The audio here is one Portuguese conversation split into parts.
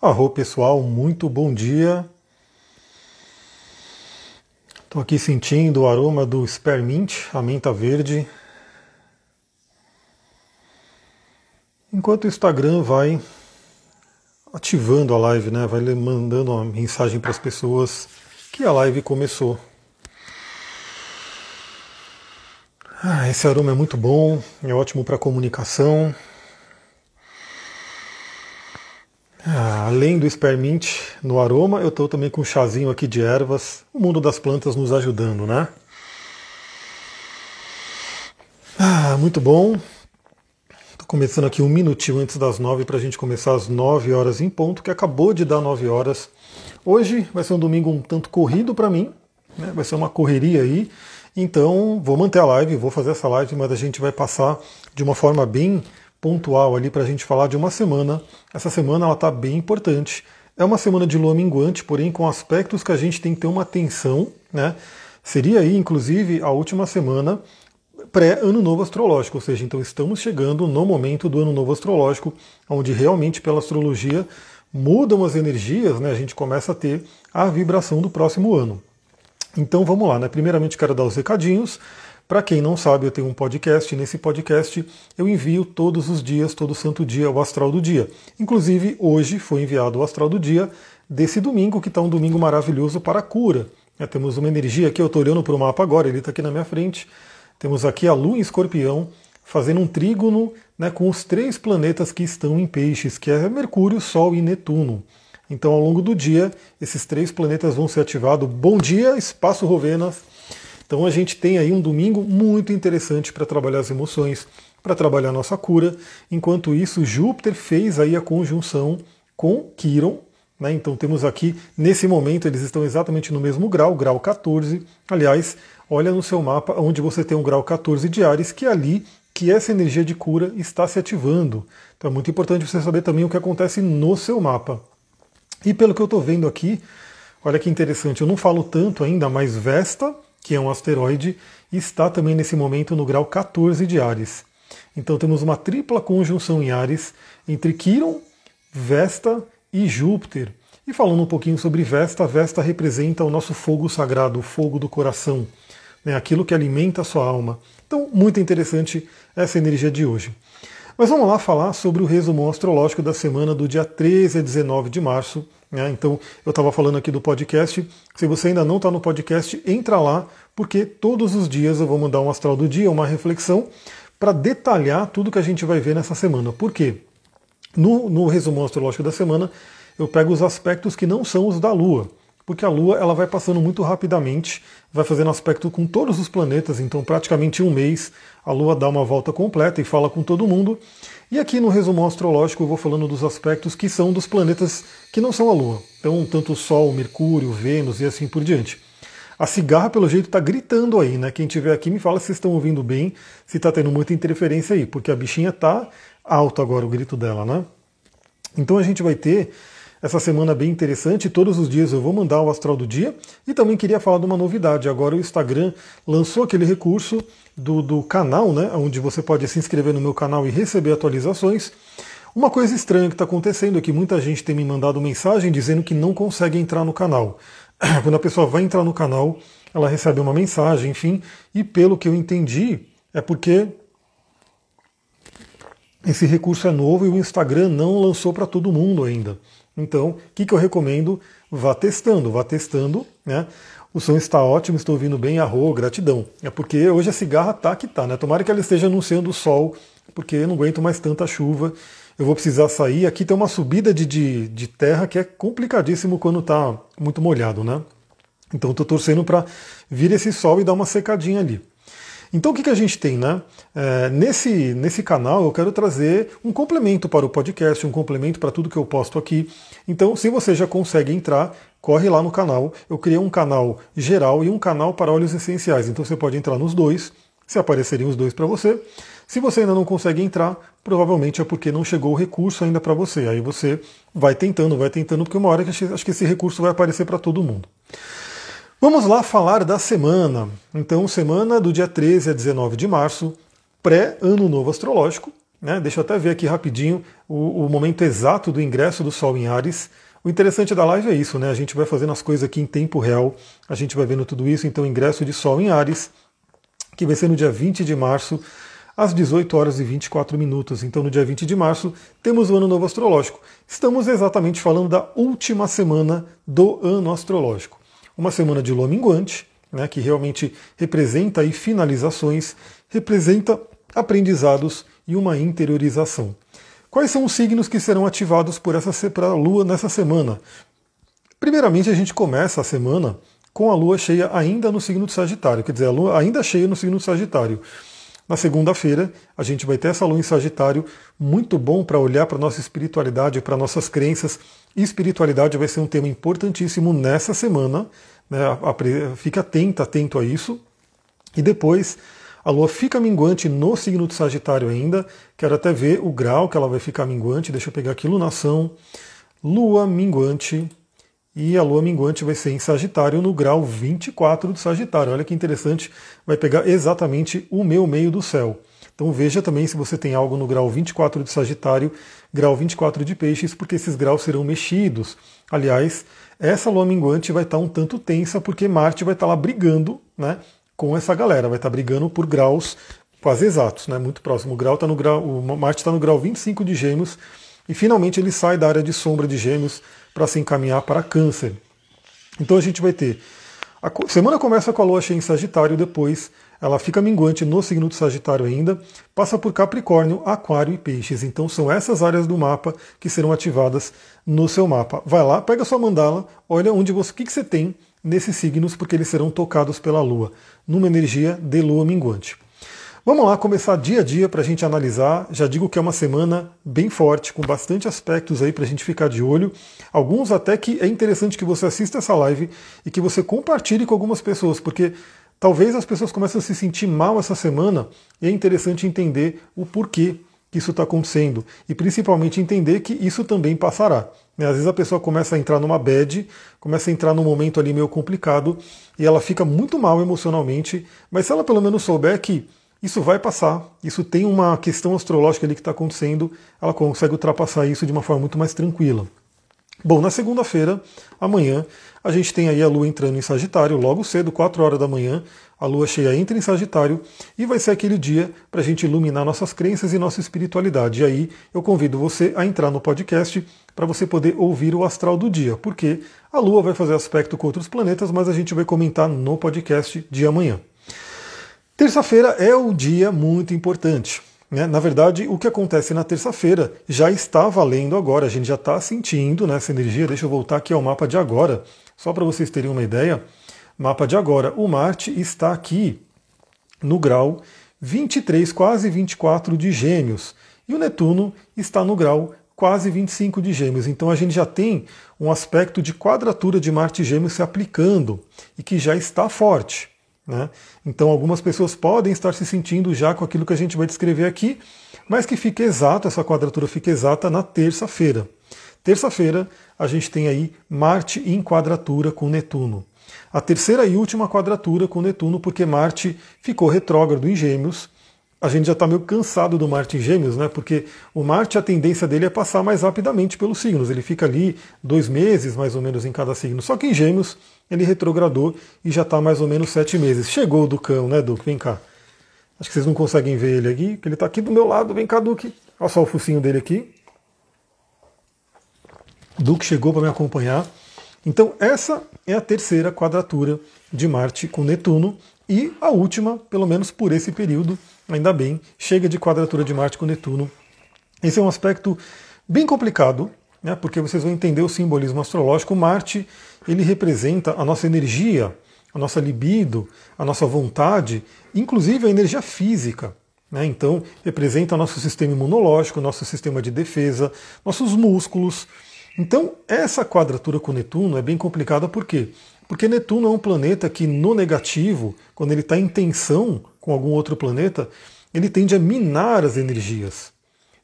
Arro pessoal, muito bom dia. Estou aqui sentindo o aroma do Spearmint, a menta verde. Enquanto o Instagram vai ativando a live, né? Vai mandando uma mensagem para as pessoas que a live começou. Ah, esse aroma é muito bom, é ótimo para comunicação, além do espermint no aroma, eu estou também com um chazinho aqui de ervas, o mundo das plantas nos ajudando, né? Ah, muito bom. Estou começando aqui um minutinho antes das nove para a gente começar às nove horas em ponto, que acabou de dar nove horas. Hoje vai ser um domingo um tanto corrido para mim, né? vai ser uma correria aí. Então vou manter a live, vou fazer essa live, mas a gente vai passar de uma forma bem pontual ali para a gente falar de uma semana. Essa semana ela está bem importante. É uma semana de lua minguante, porém com aspectos que a gente tem que ter uma atenção, né? Seria aí, inclusive, a última semana pré-ano novo astrológico, ou seja, então estamos chegando no momento do ano novo astrológico, onde realmente pela astrologia mudam as energias, né? A gente começa a ter a vibração do próximo ano. Então vamos lá, né? Primeiramente quero dar os recadinhos. Para quem não sabe, eu tenho um podcast. Nesse podcast eu envio todos os dias, todo santo dia, o astral do dia. Inclusive, hoje foi enviado o astral do dia desse domingo, que está um domingo maravilhoso para a cura. É, temos uma energia aqui, eu estou olhando para o mapa agora, ele está aqui na minha frente. Temos aqui a Lua em escorpião, fazendo um trígono né, com os três planetas que estão em peixes, que é Mercúrio, Sol e Netuno. Então, ao longo do dia, esses três planetas vão ser ativados. Bom dia, Espaço Rovenas! Então a gente tem aí um domingo muito interessante para trabalhar as emoções, para trabalhar a nossa cura. Enquanto isso, Júpiter fez aí a conjunção com Quiron. Né? Então temos aqui, nesse momento, eles estão exatamente no mesmo grau, grau 14. Aliás, olha no seu mapa onde você tem um grau 14 de Ares, que é ali que essa energia de cura está se ativando. Então é muito importante você saber também o que acontece no seu mapa. E pelo que eu estou vendo aqui, olha que interessante, eu não falo tanto ainda, mas Vesta que é um asteroide, e está também nesse momento no grau 14 de Ares. Então temos uma tripla conjunção em Ares entre Quiron, Vesta e Júpiter. E falando um pouquinho sobre Vesta, Vesta representa o nosso fogo sagrado, o fogo do coração, né, aquilo que alimenta a sua alma. Então, muito interessante essa energia de hoje. Mas vamos lá falar sobre o resumo astrológico da semana do dia 13 a 19 de março né? Então, eu estava falando aqui do podcast. Se você ainda não está no podcast, entra lá, porque todos os dias eu vou mandar um astral do dia, uma reflexão, para detalhar tudo que a gente vai ver nessa semana. Por quê? No, no resumo astrológico da semana, eu pego os aspectos que não são os da Lua porque a Lua ela vai passando muito rapidamente, vai fazendo aspecto com todos os planetas, então praticamente um mês a Lua dá uma volta completa e fala com todo mundo. E aqui no resumo astrológico eu vou falando dos aspectos que são dos planetas que não são a Lua. Então, tanto o Sol, Mercúrio, Vênus e assim por diante. A cigarra, pelo jeito, está gritando aí, né? Quem estiver aqui me fala se estão ouvindo bem, se está tendo muita interferência aí, porque a bichinha está alto agora o grito dela, né? Então a gente vai ter essa semana bem interessante. Todos os dias eu vou mandar o astral do dia. E também queria falar de uma novidade. Agora o Instagram lançou aquele recurso do, do canal, né? Onde você pode se inscrever no meu canal e receber atualizações. Uma coisa estranha que está acontecendo é que muita gente tem me mandado mensagem dizendo que não consegue entrar no canal. Quando a pessoa vai entrar no canal, ela recebe uma mensagem, enfim, e pelo que eu entendi, é porque esse recurso é novo e o Instagram não lançou para todo mundo ainda. Então, o que, que eu recomendo? Vá testando, vá testando, né? O som está ótimo, estou ouvindo bem, arro, gratidão. É porque hoje a cigarra tá que tá, né? Tomara que ela esteja anunciando o sol, porque eu não aguento mais tanta chuva. Eu vou precisar sair. Aqui tem uma subida de, de, de terra que é complicadíssimo quando está muito molhado, né? Então estou torcendo para vir esse sol e dar uma secadinha ali. Então o que, que a gente tem, né? É, nesse, nesse canal eu quero trazer um complemento para o podcast, um complemento para tudo que eu posto aqui. Então, se você já consegue entrar, corre lá no canal. Eu criei um canal geral e um canal para óleos essenciais. Então você pode entrar nos dois, se aparecerem os dois para você. Se você ainda não consegue entrar, provavelmente é porque não chegou o recurso ainda para você. Aí você vai tentando, vai tentando, porque uma hora que acho que esse recurso vai aparecer para todo mundo. Vamos lá falar da semana. Então, semana do dia 13 a 19 de março, pré-ano novo astrológico. Né? Deixa eu até ver aqui rapidinho o, o momento exato do ingresso do Sol em Ares. O interessante da live é isso, né? A gente vai fazendo as coisas aqui em tempo real, a gente vai vendo tudo isso. Então, ingresso de Sol em Ares, que vai ser no dia 20 de março, às 18 horas e 24 minutos. Então, no dia 20 de março, temos o Ano Novo Astrológico. Estamos exatamente falando da última semana do ano astrológico. Uma semana de lua minguante, né, que realmente representa aí finalizações, representa aprendizados e uma interiorização. Quais são os signos que serão ativados por essa Lua nessa semana? Primeiramente, a gente começa a semana com a Lua cheia ainda no signo de Sagitário, quer dizer, a Lua ainda cheia no signo de Sagitário. Na segunda-feira, a gente vai ter essa lua em Sagitário, muito bom para olhar para a nossa espiritualidade, para nossas crenças. Espiritualidade vai ser um tema importantíssimo nessa semana. Né? Fica atento, atento a isso. E depois, a lua fica minguante no signo de Sagitário ainda. Quero até ver o grau que ela vai ficar minguante. Deixa eu pegar aqui, lunação. Lua minguante e a lua minguante vai ser em Sagitário no grau 24 do Sagitário. Olha que interessante, vai pegar exatamente o meu meio do céu. Então veja também se você tem algo no grau 24 de Sagitário, grau 24 de Peixes, porque esses graus serão mexidos. Aliás, essa lua minguante vai estar um tanto tensa, porque Marte vai estar lá brigando né, com essa galera, vai estar brigando por graus quase exatos, né, muito próximo. O, grau tá no grau, o Marte está no grau 25 de Gêmeos, e finalmente ele sai da área de sombra de Gêmeos para se encaminhar para Câncer. Então a gente vai ter. A semana começa com a lua cheia em Sagitário, depois ela fica minguante no signo de Sagitário ainda, passa por Capricórnio, Aquário e Peixes. Então são essas áreas do mapa que serão ativadas no seu mapa. Vai lá, pega sua mandala, olha onde você, o que, que você tem nesses signos, porque eles serão tocados pela Lua, numa energia de Lua minguante. Vamos lá começar dia a dia para a gente analisar. Já digo que é uma semana bem forte, com bastante aspectos aí para a gente ficar de olho. Alguns até que é interessante que você assista essa live e que você compartilhe com algumas pessoas, porque talvez as pessoas comecem a se sentir mal essa semana e é interessante entender o porquê que isso está acontecendo e principalmente entender que isso também passará. Né? Às vezes a pessoa começa a entrar numa bad, começa a entrar num momento ali meio complicado e ela fica muito mal emocionalmente, mas se ela pelo menos souber que isso vai passar, isso tem uma questão astrológica ali que está acontecendo, ela consegue ultrapassar isso de uma forma muito mais tranquila. Bom, na segunda-feira, amanhã, a gente tem aí a Lua entrando em Sagitário, logo cedo, 4 horas da manhã, a Lua cheia entra em Sagitário e vai ser aquele dia para a gente iluminar nossas crenças e nossa espiritualidade. E aí eu convido você a entrar no podcast para você poder ouvir o astral do dia, porque a Lua vai fazer aspecto com outros planetas, mas a gente vai comentar no podcast de amanhã. Terça-feira é o dia muito importante. Né? Na verdade, o que acontece na terça-feira já está valendo agora, a gente já está sentindo né, energia. Deixa eu voltar aqui ao mapa de agora, só para vocês terem uma ideia. Mapa de agora, o Marte está aqui no grau 23, quase 24 de Gêmeos, e o Netuno está no grau quase 25 de Gêmeos. Então a gente já tem um aspecto de quadratura de Marte e Gêmeos se aplicando e que já está forte. Né? Então, algumas pessoas podem estar se sentindo já com aquilo que a gente vai descrever aqui, mas que fica exato, essa quadratura fica exata na terça-feira. Terça-feira, a gente tem aí Marte em quadratura com Netuno. A terceira e última quadratura com Netuno, porque Marte ficou retrógrado em Gêmeos a gente já está meio cansado do Marte em Gêmeos, né? Porque o Marte, a tendência dele é passar mais rapidamente pelos signos. Ele fica ali dois meses, mais ou menos, em cada signo. Só que em Gêmeos, ele retrogradou e já está mais ou menos sete meses. Chegou o Ducão, né, Duque? Vem cá. Acho que vocês não conseguem ver ele aqui, que ele está aqui do meu lado. Vem cá, Duque. Olha só o focinho dele aqui. Duque chegou para me acompanhar. Então, essa é a terceira quadratura de Marte com Netuno e a última, pelo menos por esse período, ainda bem, chega de quadratura de Marte com Netuno. Esse é um aspecto bem complicado, né, porque vocês vão entender o simbolismo astrológico. Marte ele representa a nossa energia, a nossa libido, a nossa vontade, inclusive a energia física. Né, então, representa o nosso sistema imunológico, nosso sistema de defesa, nossos músculos. Então, essa quadratura com Netuno é bem complicada por quê? Porque Netuno é um planeta que, no negativo, quando ele está em tensão com algum outro planeta, ele tende a minar as energias,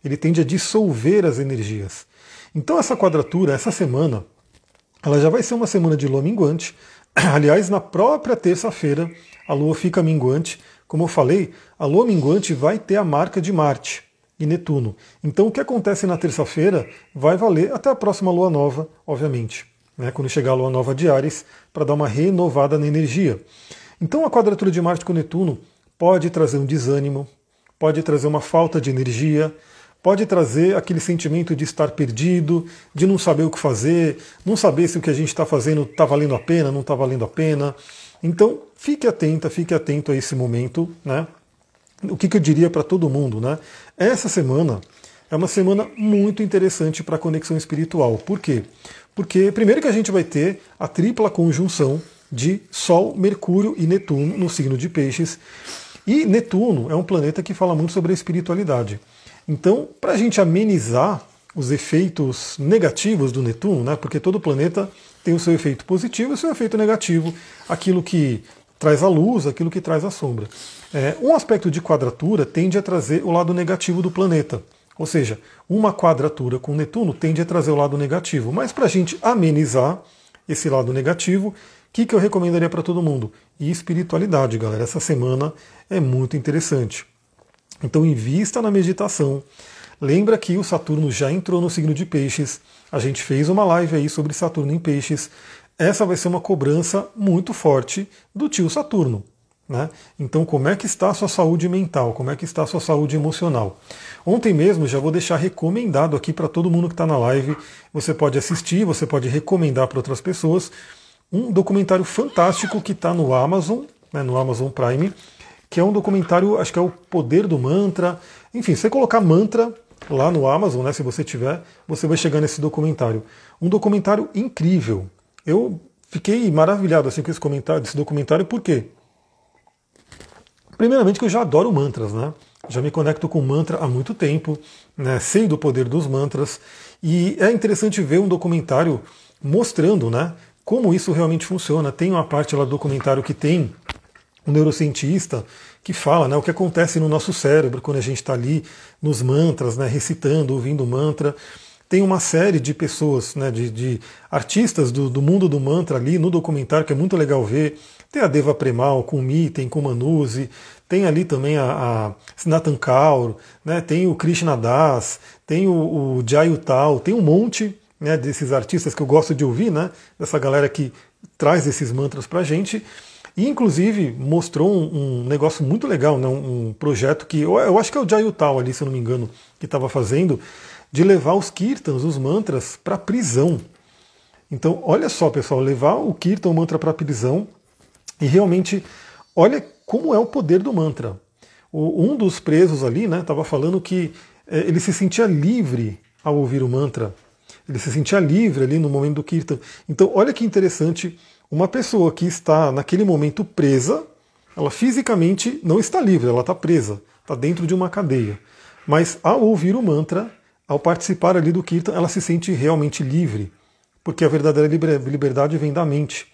ele tende a dissolver as energias. Então essa quadratura, essa semana, ela já vai ser uma semana de lua minguante. Aliás, na própria terça-feira, a lua fica minguante. Como eu falei, a lua minguante vai ter a marca de Marte. E Netuno. Então o que acontece na terça-feira vai valer até a próxima lua nova, obviamente, né, quando chegar a lua nova de Ares, para dar uma renovada na energia. Então a quadratura de Marte com Netuno pode trazer um desânimo, pode trazer uma falta de energia, pode trazer aquele sentimento de estar perdido, de não saber o que fazer, não saber se o que a gente está fazendo está valendo a pena, não está valendo a pena. Então, fique atenta, fique atento a esse momento, né? O que, que eu diria para todo mundo, né? Essa semana é uma semana muito interessante para a conexão espiritual. Por quê? Porque primeiro que a gente vai ter a tripla conjunção de Sol, Mercúrio e Netuno no signo de Peixes. E Netuno é um planeta que fala muito sobre a espiritualidade. Então, para a gente amenizar os efeitos negativos do Netuno, né, porque todo planeta tem o seu efeito positivo e o seu efeito negativo, aquilo que traz a luz, aquilo que traz a sombra. É, um aspecto de quadratura tende a trazer o lado negativo do planeta. Ou seja, uma quadratura com Netuno tende a trazer o lado negativo. Mas para a gente amenizar esse lado negativo, o que, que eu recomendaria para todo mundo? E espiritualidade, galera. Essa semana é muito interessante. Então invista na meditação. Lembra que o Saturno já entrou no signo de Peixes. A gente fez uma live aí sobre Saturno em Peixes. Essa vai ser uma cobrança muito forte do tio Saturno. Né? Então, como é que está a sua saúde mental? Como é que está a sua saúde emocional? Ontem mesmo, já vou deixar recomendado aqui para todo mundo que está na live. Você pode assistir, você pode recomendar para outras pessoas um documentário fantástico que está no Amazon, né, no Amazon Prime, que é um documentário, acho que é o Poder do Mantra. Enfim, você colocar mantra lá no Amazon, né, se você tiver, você vai chegar nesse documentário. Um documentário incrível. Eu fiquei maravilhado assim com esse, comentário, esse documentário, por quê? Primeiramente que eu já adoro mantras, né? Já me conecto com mantra há muito tempo, né? sei do poder dos mantras, e é interessante ver um documentário mostrando né, como isso realmente funciona. Tem uma parte lá do documentário que tem um neurocientista que fala né, o que acontece no nosso cérebro quando a gente está ali nos mantras, né, recitando, ouvindo mantra. Tem uma série de pessoas, né, de, de artistas do, do, mundo do mantra ali no documentário que é muito legal ver. Tem a Deva Premal com Miten, com Manuzi, tem ali também a, a Snatan Kaur, né, tem o Krishna Das, tem o, o Jayutal, tem um monte né, desses artistas que eu gosto de ouvir, né, dessa galera que traz esses mantras pra gente. E, inclusive, mostrou um, um negócio muito legal, né? um, um projeto que eu, eu, acho que é o Jayutal ali, se eu não me engano, que estava fazendo, de levar os kirtans, os mantras, para prisão. Então, olha só, pessoal, levar o kirtan, o mantra para a prisão, e realmente, olha como é o poder do mantra. O, um dos presos ali estava né, falando que é, ele se sentia livre ao ouvir o mantra. Ele se sentia livre ali no momento do kirtan. Então, olha que interessante uma pessoa que está naquele momento presa, ela fisicamente não está livre, ela está presa, está dentro de uma cadeia. Mas ao ouvir o mantra, ao participar ali do Kirtan, ela se sente realmente livre, porque a verdadeira liberdade vem da mente.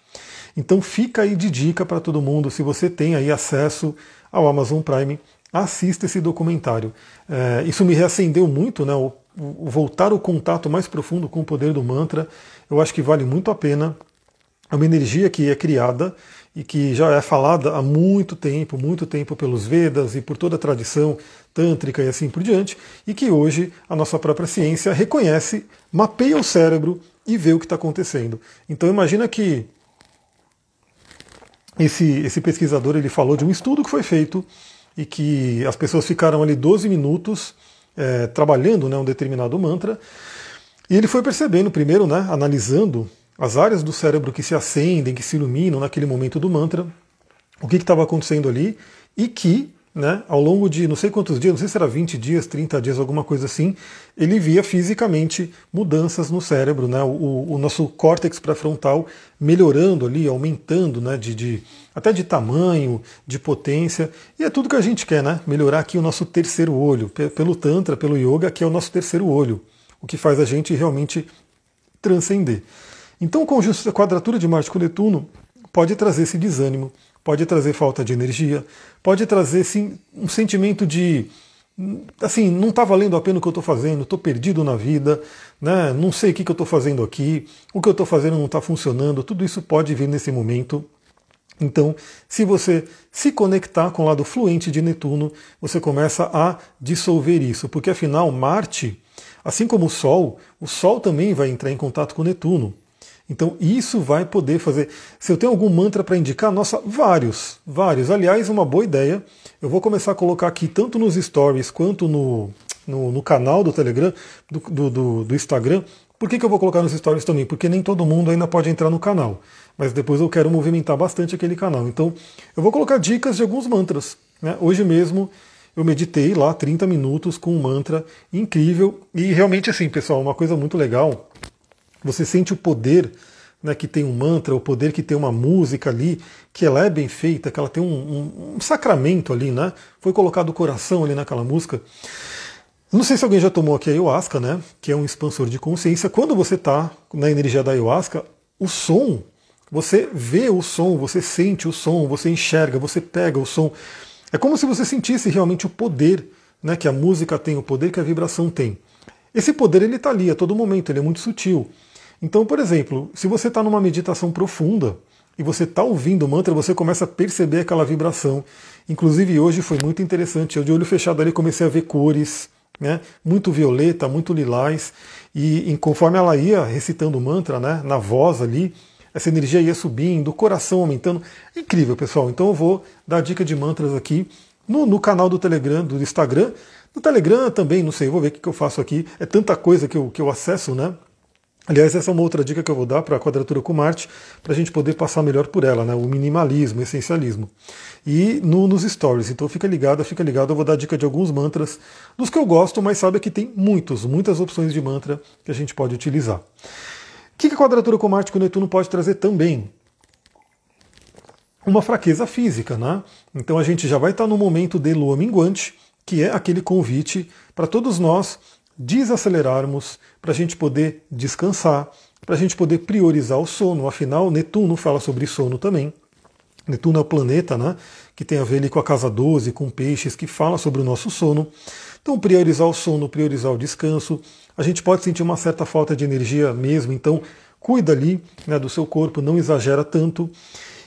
Então fica aí de dica para todo mundo, se você tem aí acesso ao Amazon Prime, assista esse documentário. É, isso me reacendeu muito, né? O, o voltar o contato mais profundo com o poder do mantra, eu acho que vale muito a pena. É uma energia que é criada e que já é falada há muito tempo, muito tempo pelos Vedas e por toda a tradição tântrica e assim por diante, e que hoje a nossa própria ciência reconhece, mapeia o cérebro e vê o que está acontecendo. Então imagina que esse, esse pesquisador ele falou de um estudo que foi feito e que as pessoas ficaram ali 12 minutos é, trabalhando né, um determinado mantra, e ele foi percebendo primeiro, né, analisando as áreas do cérebro que se acendem, que se iluminam naquele momento do mantra, o que estava acontecendo ali, e que, né, ao longo de não sei quantos dias, não sei se era 20 dias, 30 dias, alguma coisa assim, ele via fisicamente mudanças no cérebro, né, o, o nosso córtex pré-frontal melhorando ali, aumentando, né, de, de, até de tamanho, de potência, e é tudo que a gente quer, né, melhorar aqui o nosso terceiro olho, pelo Tantra, pelo Yoga, que é o nosso terceiro olho, o que faz a gente realmente transcender. Então, a quadratura de Marte com Netuno pode trazer esse desânimo, pode trazer falta de energia, pode trazer sim, um sentimento de assim, não está valendo a pena o que eu estou fazendo, estou perdido na vida, né? não sei o que, que eu estou fazendo aqui, o que eu estou fazendo não está funcionando, tudo isso pode vir nesse momento. Então, se você se conectar com o lado fluente de Netuno, você começa a dissolver isso, porque afinal Marte, assim como o Sol, o Sol também vai entrar em contato com Netuno. Então isso vai poder fazer. Se eu tenho algum mantra para indicar, nossa, vários, vários. Aliás, uma boa ideia. Eu vou começar a colocar aqui tanto nos stories quanto no, no, no canal do Telegram, do, do, do Instagram. Por que, que eu vou colocar nos stories também? Porque nem todo mundo ainda pode entrar no canal mas depois eu quero movimentar bastante aquele canal. Então eu vou colocar dicas de alguns mantras. Né? Hoje mesmo eu meditei lá 30 minutos com um mantra incrível e realmente assim, pessoal, uma coisa muito legal. Você sente o poder né, que tem um mantra, o poder que tem uma música ali, que ela é bem feita, que ela tem um, um, um sacramento ali, né? Foi colocado o coração ali naquela música. Não sei se alguém já tomou aqui a ayahuasca, né? Que é um expansor de consciência. Quando você está na energia da ayahuasca, o som você vê o som, você sente o som, você enxerga, você pega o som. É como se você sentisse realmente o poder né, que a música tem, o poder que a vibração tem. Esse poder ele está ali a todo momento, ele é muito sutil. Então, por exemplo, se você está numa meditação profunda e você está ouvindo o mantra, você começa a perceber aquela vibração. Inclusive hoje foi muito interessante. Eu de olho fechado ali comecei a ver cores, né, muito violeta, muito lilás. E, e conforme ela ia recitando o mantra, né, na voz ali, essa energia ia subindo, o coração aumentando. É incrível, pessoal. Então eu vou dar dica de mantras aqui no, no canal do Telegram, do Instagram. No Telegram também, não sei, vou ver o que, que eu faço aqui. É tanta coisa que eu, que eu acesso, né? Aliás, essa é uma outra dica que eu vou dar para a quadratura com Marte, para a gente poder passar melhor por ela, né? o minimalismo, o essencialismo. E no, nos stories, então fica ligado, fica ligado, eu vou dar dica de alguns mantras, dos que eu gosto, mas sabe que tem muitos, muitas opções de mantra que a gente pode utilizar que a quadratura com Marte com Netuno pode trazer também? Uma fraqueza física, né? Então a gente já vai estar no momento de lua minguante, que é aquele convite para todos nós desacelerarmos, para a gente poder descansar, para a gente poder priorizar o sono. Afinal, Netuno fala sobre sono também. Netuno é o planeta né, que tem a ver ali com a casa 12, com peixes, que fala sobre o nosso sono. Então, priorizar o sono, priorizar o descanso. A gente pode sentir uma certa falta de energia mesmo, então cuida ali né, do seu corpo, não exagera tanto.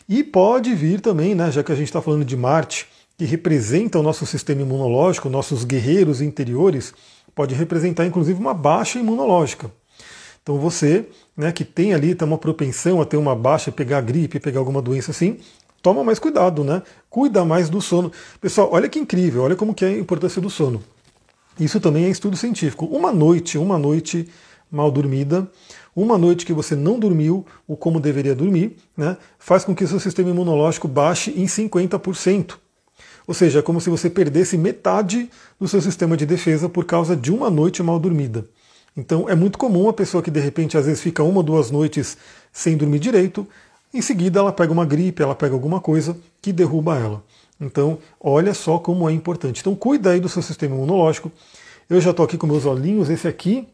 E pode vir também, né, já que a gente está falando de Marte, que representa o nosso sistema imunológico, nossos guerreiros interiores, pode representar inclusive uma baixa imunológica. Então você, né, que tem ali tem uma propensão a ter uma baixa, pegar gripe, pegar alguma doença assim, toma mais cuidado, né? Cuida mais do sono. Pessoal, olha que incrível, olha como que é a importância do sono. Isso também é estudo científico. Uma noite, uma noite mal dormida, uma noite que você não dormiu o como deveria dormir, né, faz com que seu sistema imunológico baixe em 50%. Ou seja, é como se você perdesse metade do seu sistema de defesa por causa de uma noite mal dormida. Então é muito comum a pessoa que de repente às vezes fica uma ou duas noites sem dormir direito, em seguida ela pega uma gripe, ela pega alguma coisa que derruba ela. Então, olha só como é importante. Então, cuida aí do seu sistema imunológico. Eu já estou aqui com meus olhinhos. Esse aqui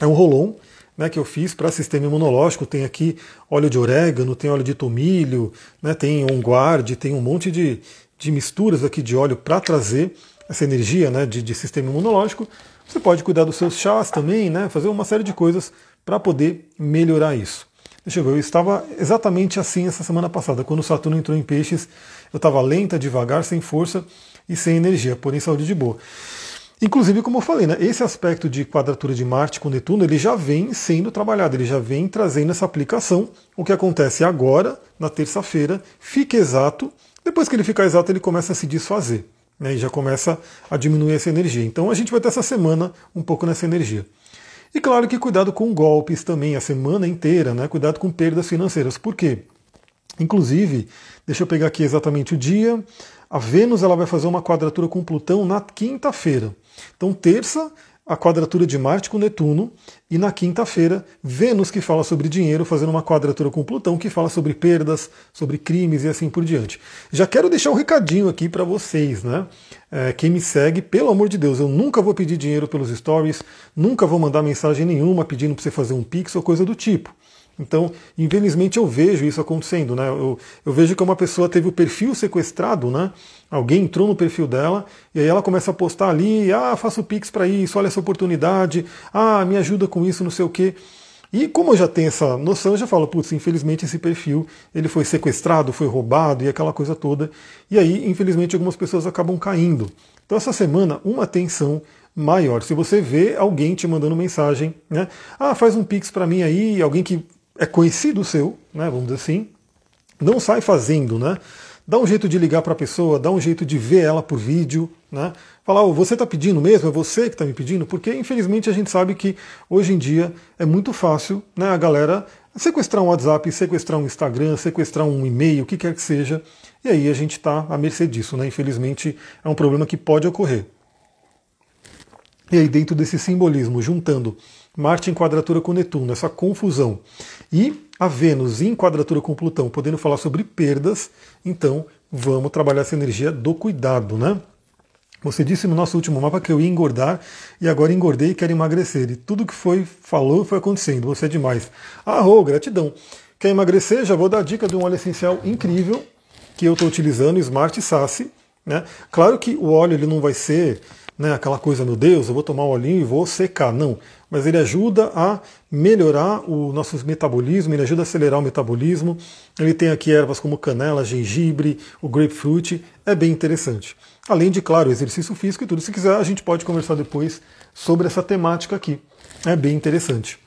é um rolon né, que eu fiz para sistema imunológico. Tem aqui óleo de orégano, tem óleo de tomilho, né, tem um guarde, tem um monte de, de misturas aqui de óleo para trazer essa energia né, de, de sistema imunológico. Você pode cuidar dos seus chás também, né, fazer uma série de coisas para poder melhorar isso. Deixa eu ver, eu estava exatamente assim essa semana passada, quando o Saturno entrou em peixes, eu estava lenta, devagar, sem força e sem energia, porém saúde de boa. Inclusive, como eu falei, né, esse aspecto de quadratura de Marte com Netuno, ele já vem sendo trabalhado, ele já vem trazendo essa aplicação. O que acontece agora, na terça-feira, fica exato, depois que ele ficar exato, ele começa a se desfazer. Né, e já começa a diminuir essa energia. Então a gente vai ter essa semana um pouco nessa energia. E claro que cuidado com golpes também, a semana inteira, né? Cuidado com perdas financeiras. Por quê? Inclusive, deixa eu pegar aqui exatamente o dia. A Vênus ela vai fazer uma quadratura com Plutão na quinta-feira. Então, terça, a quadratura de Marte com Netuno, e na quinta-feira, Vênus, que fala sobre dinheiro, fazendo uma quadratura com Plutão, que fala sobre perdas, sobre crimes e assim por diante. Já quero deixar um recadinho aqui para vocês, né? É, quem me segue, pelo amor de Deus, eu nunca vou pedir dinheiro pelos stories, nunca vou mandar mensagem nenhuma pedindo para você fazer um pix ou coisa do tipo. Então, infelizmente, eu vejo isso acontecendo. Né? Eu, eu, vejo que uma pessoa teve o perfil sequestrado, né? alguém entrou no perfil dela, e aí ela começa a postar ali, ah, faço Pix para isso, olha essa oportunidade, ah, me ajuda com isso, não sei o quê. E como eu já tenho essa noção, eu já falo, putz, infelizmente esse perfil ele foi sequestrado, foi roubado e aquela coisa toda. E aí, infelizmente, algumas pessoas acabam caindo. Então essa semana, uma atenção maior. Se você vê alguém te mandando mensagem, né? Ah, faz um pix para mim aí, alguém que é conhecido seu, né? Vamos dizer assim, não sai fazendo, né? Dá um jeito de ligar para a pessoa, dá um jeito de ver ela por vídeo, né? Falar, oh, você está pedindo mesmo? É você que está me pedindo? Porque infelizmente a gente sabe que hoje em dia é muito fácil, né? A galera sequestrar um WhatsApp, sequestrar um Instagram, sequestrar um e-mail, o que quer que seja, e aí a gente está à mercê disso, né? Infelizmente é um problema que pode ocorrer. E aí, dentro desse simbolismo, juntando Marte em quadratura com Netuno, essa confusão, e a Vênus em quadratura com Plutão, podendo falar sobre perdas, então vamos trabalhar essa energia do cuidado, né? Você disse no nosso último mapa que eu ia engordar e agora engordei e quero emagrecer. E tudo que foi falou foi acontecendo. Você é demais. Ah, oh, gratidão. Quer emagrecer? Já vou dar a dica de um óleo essencial incrível que eu estou utilizando, Smart Sassy. Né? Claro que o óleo ele não vai ser né, aquela coisa, meu Deus, eu vou tomar um olhinho e vou secar. Não. Mas ele ajuda a melhorar o nosso metabolismo, ele ajuda a acelerar o metabolismo. Ele tem aqui ervas como canela, gengibre, o grapefruit. É bem interessante. Além de, claro, exercício físico e tudo. Se quiser, a gente pode conversar depois sobre essa temática aqui. É bem interessante.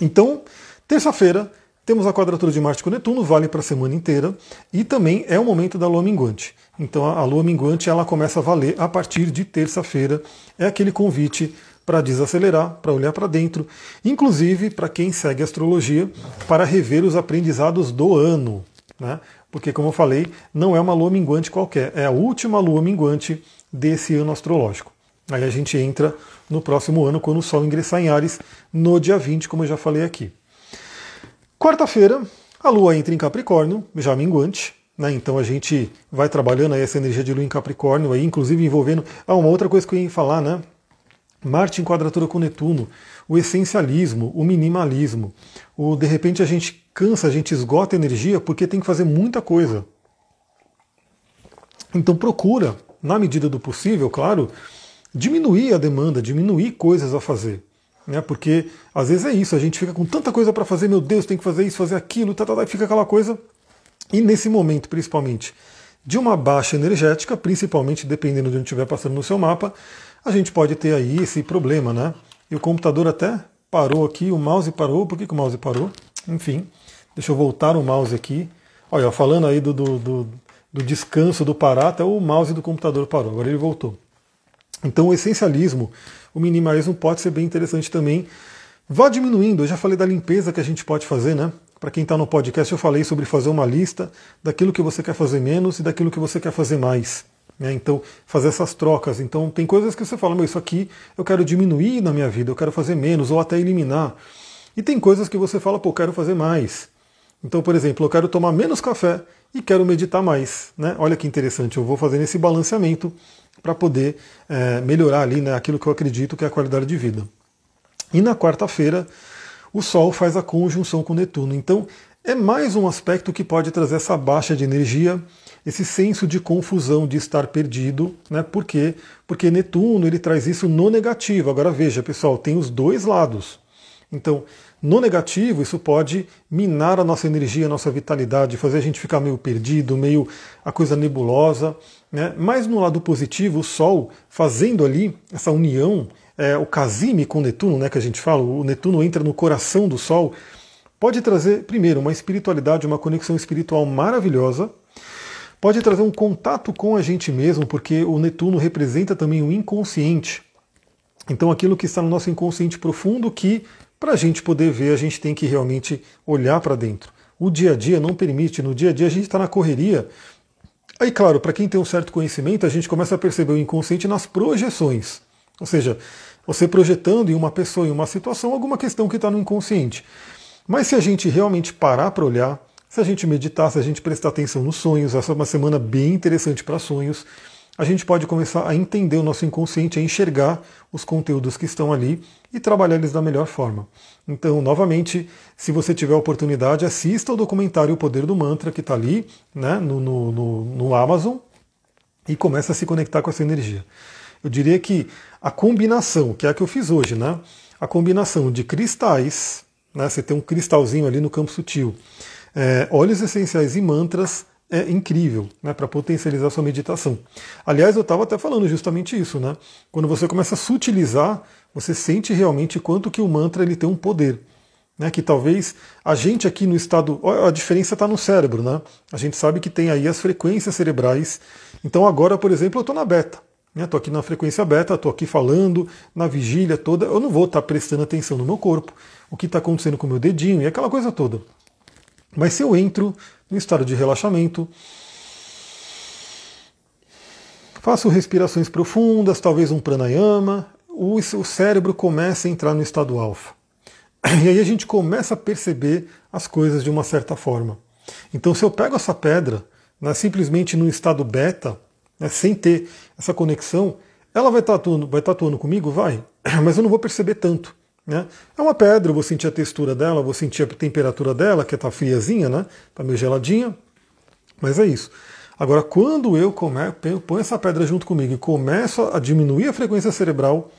Então, terça-feira, temos a quadratura de Marte com Netuno, vale para a semana inteira, e também é o momento da lua minguante. Então a lua minguante ela começa a valer a partir de terça-feira. É aquele convite para desacelerar, para olhar para dentro, inclusive para quem segue astrologia, para rever os aprendizados do ano. Né? Porque, como eu falei, não é uma lua minguante qualquer, é a última lua minguante desse ano astrológico. Aí a gente entra no próximo ano, quando o Sol ingressar em Ares, no dia 20, como eu já falei aqui. Quarta-feira, a Lua entra em Capricórnio, já minguante, né? Então a gente vai trabalhando aí essa energia de Lua em Capricórnio, aí, inclusive envolvendo. Ah, uma outra coisa que eu ia falar, né? Marte em quadratura com Netuno, o essencialismo, o minimalismo. O, de repente a gente cansa, a gente esgota energia porque tem que fazer muita coisa. Então procura, na medida do possível, claro, diminuir a demanda, diminuir coisas a fazer. Né? Porque às vezes é isso, a gente fica com tanta coisa para fazer, meu Deus, tem que fazer isso, fazer aquilo, tá, tá, tá, fica aquela coisa e nesse momento, principalmente, de uma baixa energética, principalmente dependendo de onde estiver passando no seu mapa, a gente pode ter aí esse problema, né? E o computador até parou aqui, o mouse parou. Por que, que o mouse parou? Enfim, deixa eu voltar o mouse aqui. Olha, falando aí do, do, do, do descanso do parar, até o mouse do computador parou, agora ele voltou. Então o essencialismo, o minimalismo pode ser bem interessante também. Vá diminuindo, eu já falei da limpeza que a gente pode fazer, né? Para quem está no podcast, eu falei sobre fazer uma lista daquilo que você quer fazer menos e daquilo que você quer fazer mais. Né? Então, fazer essas trocas. Então, tem coisas que você fala, meu, isso aqui eu quero diminuir na minha vida, eu quero fazer menos ou até eliminar. E tem coisas que você fala, pô, quero fazer mais. Então, por exemplo, eu quero tomar menos café e quero meditar mais. Né? Olha que interessante, eu vou fazendo esse balanceamento para poder é, melhorar ali né, aquilo que eu acredito que é a qualidade de vida. E na quarta-feira, o Sol faz a conjunção com Netuno. Então, é mais um aspecto que pode trazer essa baixa de energia, esse senso de confusão, de estar perdido, né? Por quê? Porque Netuno ele traz isso no negativo. Agora veja, pessoal, tem os dois lados. Então, no negativo, isso pode minar a nossa energia, a nossa vitalidade, fazer a gente ficar meio perdido, meio a coisa nebulosa. Né? Mas no lado positivo, o Sol fazendo ali essa união é, o Casime com Netuno, né, que a gente fala, o Netuno entra no coração do Sol, pode trazer, primeiro, uma espiritualidade, uma conexão espiritual maravilhosa, pode trazer um contato com a gente mesmo, porque o Netuno representa também o inconsciente. Então, aquilo que está no nosso inconsciente profundo, que para a gente poder ver, a gente tem que realmente olhar para dentro. O dia a dia não permite, no dia a dia a gente está na correria. Aí, claro, para quem tem um certo conhecimento, a gente começa a perceber o inconsciente nas projeções. Ou seja, você projetando em uma pessoa, em uma situação, alguma questão que está no inconsciente. Mas se a gente realmente parar para olhar, se a gente meditar, se a gente prestar atenção nos sonhos, essa é uma semana bem interessante para sonhos, a gente pode começar a entender o nosso inconsciente, a enxergar os conteúdos que estão ali e trabalhar eles da melhor forma. Então, novamente, se você tiver a oportunidade, assista o documentário O Poder do Mantra, que está ali né, no, no, no, no Amazon, e comece a se conectar com essa energia. Eu diria que a combinação, que é a que eu fiz hoje, né? A combinação de cristais, né? Você tem um cristalzinho ali no campo sutil. É, óleos essenciais e mantras é incrível né, para potencializar sua meditação. Aliás, eu estava até falando justamente isso, né? Quando você começa a sutilizar, você sente realmente quanto que o mantra ele tem um poder. Né, que talvez a gente aqui no estado. A diferença está no cérebro, né? A gente sabe que tem aí as frequências cerebrais. Então agora, por exemplo, eu estou na beta. Estou né, aqui na frequência beta, estou aqui falando, na vigília toda. Eu não vou estar tá prestando atenção no meu corpo, o que está acontecendo com o meu dedinho e aquela coisa toda. Mas se eu entro no estado de relaxamento, faço respirações profundas, talvez um pranayama, o, cérebro começa a entrar no estado alfa. E aí a gente começa a perceber as coisas de uma certa forma. Então, se eu pego essa pedra né, simplesmente no estado beta, né, sem ter essa conexão, ela vai estar atuando, vai estar atuando comigo? Vai, mas eu não vou perceber tanto. Né? É uma pedra, eu vou sentir a textura dela, vou sentir a temperatura dela, que está friazinha, né? Está meio geladinha, mas é isso. Agora, quando eu come, ponho essa pedra junto comigo e começo a diminuir a frequência cerebral,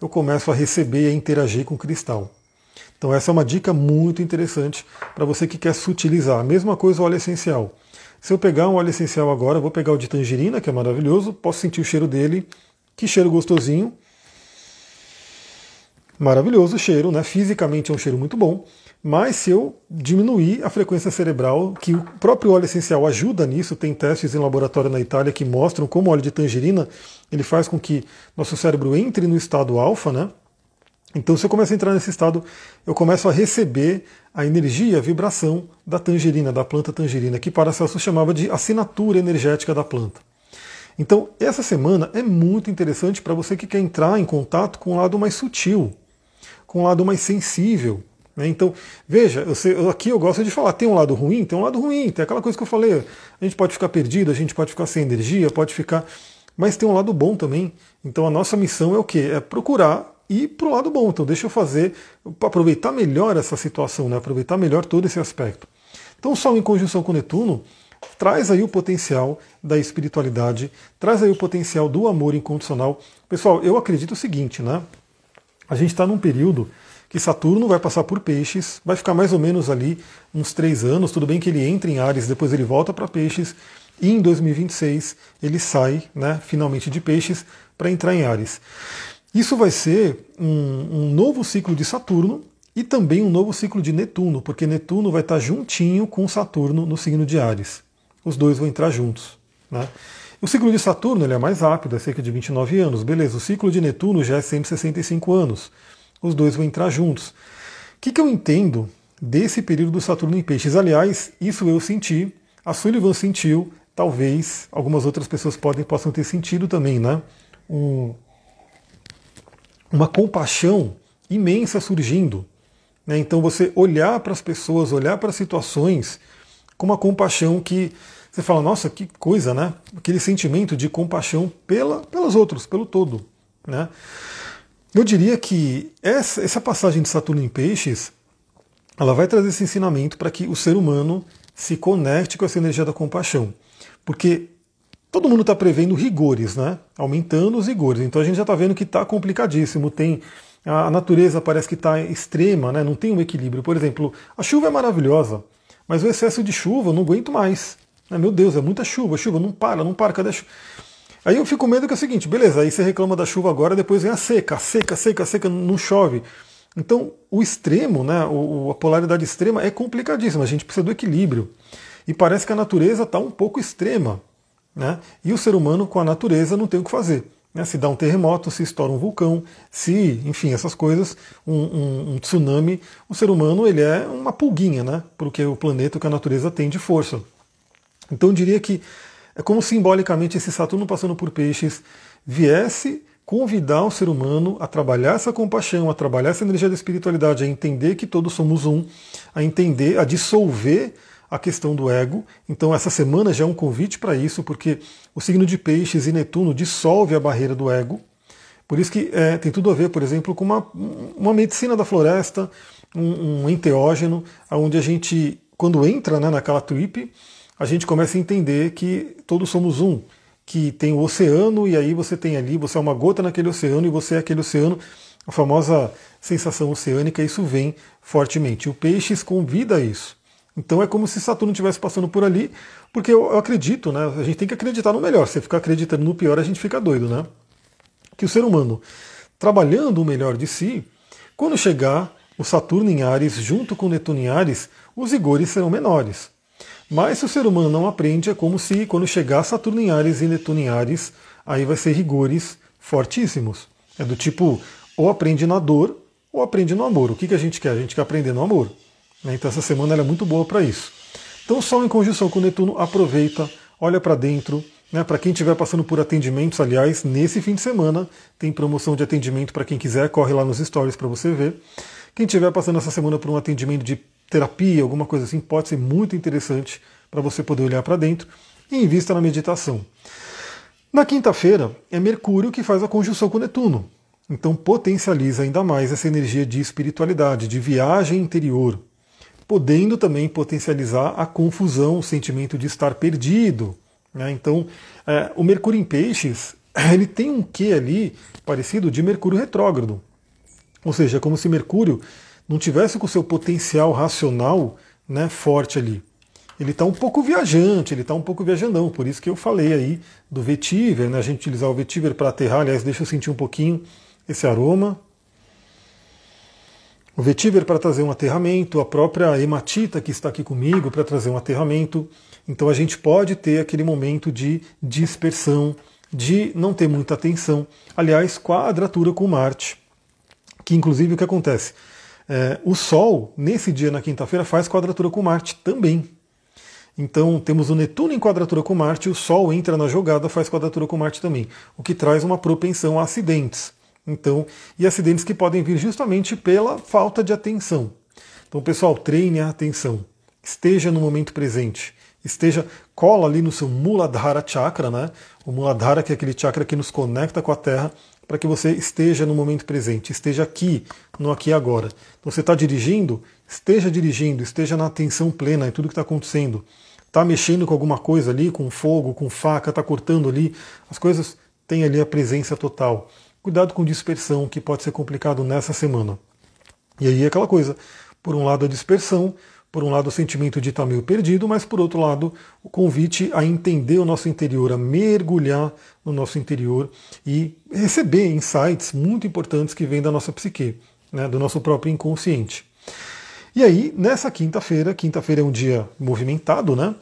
eu começo a receber e a interagir com o cristal. Então essa é uma dica muito interessante para você que quer sutilizar. A mesma coisa o óleo essencial. Se eu pegar um óleo essencial agora, vou pegar o de tangerina, que é maravilhoso, posso sentir o cheiro dele, que cheiro gostosinho. Maravilhoso o cheiro, né? Fisicamente é um cheiro muito bom. Mas se eu diminuir a frequência cerebral, que o próprio óleo essencial ajuda nisso, tem testes em laboratório na Itália que mostram como o óleo de tangerina ele faz com que nosso cérebro entre no estado alfa, né? Então, se eu começo a entrar nesse estado, eu começo a receber a energia, a vibração da tangerina, da planta tangerina, que Paracelso chamava de assinatura energética da planta. Então, essa semana é muito interessante para você que quer entrar em contato com o lado mais sutil, com o lado mais sensível. Né? Então, veja, eu sei, aqui eu gosto de falar, tem um lado ruim, tem um lado ruim, tem aquela coisa que eu falei, a gente pode ficar perdido, a gente pode ficar sem energia, pode ficar. Mas tem um lado bom também. Então a nossa missão é o quê? É procurar ir para o lado bom. Então deixa eu fazer, aproveitar melhor essa situação, né? aproveitar melhor todo esse aspecto. Então o Sol em conjunção com Netuno traz aí o potencial da espiritualidade, traz aí o potencial do amor incondicional. Pessoal, eu acredito o seguinte, né? A gente está num período que Saturno vai passar por peixes, vai ficar mais ou menos ali uns três anos. Tudo bem que ele entra em Ares, depois ele volta para peixes, e em 2026 ele sai né, finalmente de peixes para entrar em Ares. Isso vai ser um, um, novo ciclo de Saturno e também um novo ciclo de Netuno, porque Netuno vai estar juntinho com Saturno no signo de Ares. Os dois vão entrar juntos. Né? O ciclo de Saturno ele é mais rápido, é cerca de 29 anos. Beleza, o ciclo de Netuno já é 165 anos. Os dois vão entrar juntos. O que, que eu entendo desse período do Saturno em Peixes? Aliás, isso eu senti, a Sullivan sentiu, talvez algumas outras pessoas podem, possam ter sentido também, né? Um, uma compaixão imensa surgindo. Né? Então você olhar para as pessoas, olhar para as situações com uma compaixão que você fala, nossa, que coisa, né? Aquele sentimento de compaixão pela, pelos outros, pelo todo. Né? Eu diria que essa, essa passagem de Saturno em Peixes, ela vai trazer esse ensinamento para que o ser humano se conecte com essa energia da compaixão. Porque todo mundo está prevendo rigores, né? Aumentando os rigores. Então a gente já está vendo que está complicadíssimo. Tem a natureza parece que está extrema, né? Não tem um equilíbrio. Por exemplo, a chuva é maravilhosa, mas o excesso de chuva eu não aguento mais. Né? Meu Deus, é muita chuva, chuva não para, não para, cadê a chuva? Aí eu fico com medo que é o seguinte, beleza, aí você reclama da chuva agora, depois vem a seca, a seca, a seca, a seca, não chove. Então, o extremo, né, a polaridade extrema é complicadíssima, a gente precisa do equilíbrio. E parece que a natureza está um pouco extrema. Né? E o ser humano com a natureza não tem o que fazer. Né? Se dá um terremoto, se estoura um vulcão, se, enfim, essas coisas, um, um, um tsunami, o ser humano ele é uma pulguinha, né? Porque o planeta, que a natureza tem de força. Então diria que é como simbolicamente esse Saturno passando por peixes viesse convidar o ser humano a trabalhar essa compaixão, a trabalhar essa energia da espiritualidade, a entender que todos somos um, a entender, a dissolver a questão do ego. Então, essa semana já é um convite para isso, porque o signo de Peixes e Netuno dissolve a barreira do ego. Por isso que é, tem tudo a ver, por exemplo, com uma, uma medicina da floresta, um, um enteógeno, onde a gente, quando entra né, naquela trip, a gente começa a entender que todos somos um, que tem o oceano e aí você tem ali, você é uma gota naquele oceano e você é aquele oceano, a famosa sensação oceânica, isso vem fortemente. O Peixes convida isso. Então é como se Saturno estivesse passando por ali, porque eu, eu acredito, né? A gente tem que acreditar no melhor. Se ficar acreditando no pior, a gente fica doido, né? Que o ser humano, trabalhando o melhor de si, quando chegar o Saturno em Ares junto com Netuno em Ares, os rigores serão menores. Mas se o ser humano não aprende, é como se quando chegar Saturno em Ares e Netuno em Ares, aí vai ser rigores fortíssimos. É do tipo, ou aprende na dor, ou aprende no amor. O que, que a gente quer? A gente quer aprender no amor. Né? Então essa semana é muito boa para isso. Então Sol em conjunção com Netuno, aproveita, olha para dentro. Né? Para quem estiver passando por atendimentos, aliás, nesse fim de semana tem promoção de atendimento para quem quiser, corre lá nos stories para você ver. Quem estiver passando essa semana por um atendimento de terapia, alguma coisa assim, pode ser muito interessante para você poder olhar para dentro e invista na meditação. Na quinta-feira é Mercúrio que faz a conjunção com Netuno. Então potencializa ainda mais essa energia de espiritualidade, de viagem interior, podendo também potencializar a confusão, o sentimento de estar perdido. Né? Então, é, o Mercúrio em Peixes, ele tem um quê ali parecido de Mercúrio retrógrado. Ou seja, é como se Mercúrio não tivesse com o seu potencial racional né, forte ali. Ele está um pouco viajante, ele está um pouco viajandão, por isso que eu falei aí do vetiver, né, a gente utilizar o vetiver para aterrar, aliás, deixa eu sentir um pouquinho esse aroma. O vetiver para trazer um aterramento, a própria hematita que está aqui comigo para trazer um aterramento. Então a gente pode ter aquele momento de dispersão, de não ter muita atenção. Aliás, quadratura com Marte, que inclusive o que acontece? É, o Sol, nesse dia, na quinta-feira, faz quadratura com Marte também. Então temos o Netuno em quadratura com Marte, o Sol entra na jogada, faz quadratura com Marte também, o que traz uma propensão a acidentes. Então, e acidentes que podem vir justamente pela falta de atenção. Então, pessoal, treine a atenção. Esteja no momento presente. Esteja, cola ali no seu Muladhara Chakra, né? O Muladhara que é aquele chakra que nos conecta com a Terra, para que você esteja no momento presente, esteja aqui, no aqui e agora. Então, você está dirigindo, esteja dirigindo, esteja na atenção plena em tudo que está acontecendo. Está mexendo com alguma coisa ali, com fogo, com faca, está cortando ali, as coisas têm ali a presença total. Cuidado com dispersão, que pode ser complicado nessa semana. E aí é aquela coisa, por um lado a dispersão, por um lado o sentimento de estar meio perdido, mas por outro lado o convite a entender o nosso interior, a mergulhar no nosso interior e receber insights muito importantes que vêm da nossa psique, né, do nosso próprio inconsciente. E aí, nessa quinta-feira, quinta-feira é um dia movimentado, né?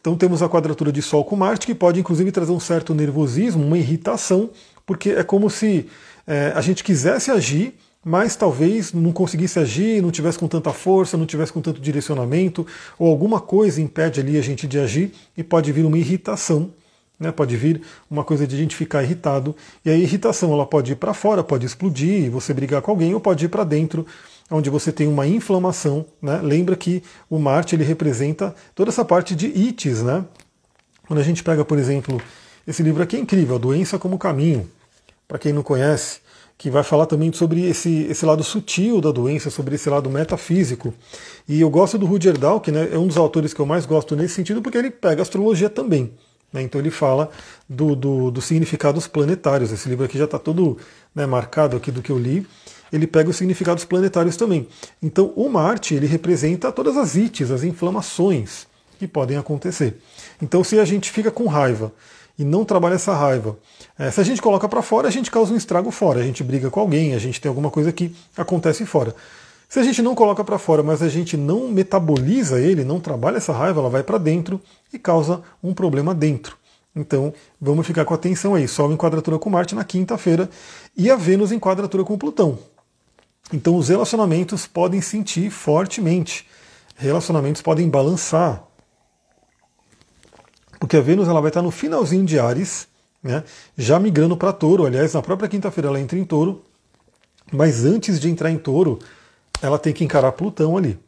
Então temos a quadratura de Sol com Marte, que pode inclusive trazer um certo nervosismo, uma irritação, porque é como se é, a gente quisesse agir, mas talvez não conseguisse agir, não tivesse com tanta força, não tivesse com tanto direcionamento, ou alguma coisa impede ali a gente de agir e pode vir uma irritação. Né, pode vir uma coisa de a gente ficar irritado, e a irritação ela pode ir para fora, pode explodir, você brigar com alguém, ou pode ir para dentro, onde você tem uma inflamação. Né? Lembra que o Marte ele representa toda essa parte de ites. Né? Quando a gente pega, por exemplo, esse livro aqui é incrível, A Doença como Caminho, para quem não conhece, que vai falar também sobre esse, esse lado sutil da doença, sobre esse lado metafísico. E eu gosto do Rudyard que né, é um dos autores que eu mais gosto nesse sentido, porque ele pega astrologia também. Né? Então ele fala do, do, dos significados planetários. Esse livro aqui já está todo né, marcado aqui do que eu li. Ele pega os significados planetários também. Então o Marte ele representa todas as ites, as inflamações que podem acontecer. Então se a gente fica com raiva e não trabalha essa raiva, é, se a gente coloca para fora, a gente causa um estrago fora. A gente briga com alguém, a gente tem alguma coisa que acontece fora. Se a gente não coloca para fora, mas a gente não metaboliza ele, não trabalha essa raiva, ela vai para dentro e causa um problema dentro. Então, vamos ficar com atenção aí. Sol em quadratura com Marte na quinta-feira e a Vênus em quadratura com Plutão. Então, os relacionamentos podem sentir fortemente. Relacionamentos podem balançar. Porque a Vênus ela vai estar no finalzinho de Ares, né, já migrando para touro. Aliás, na própria quinta-feira ela entra em touro, mas antes de entrar em touro, ela tem que encarar Plutão ali.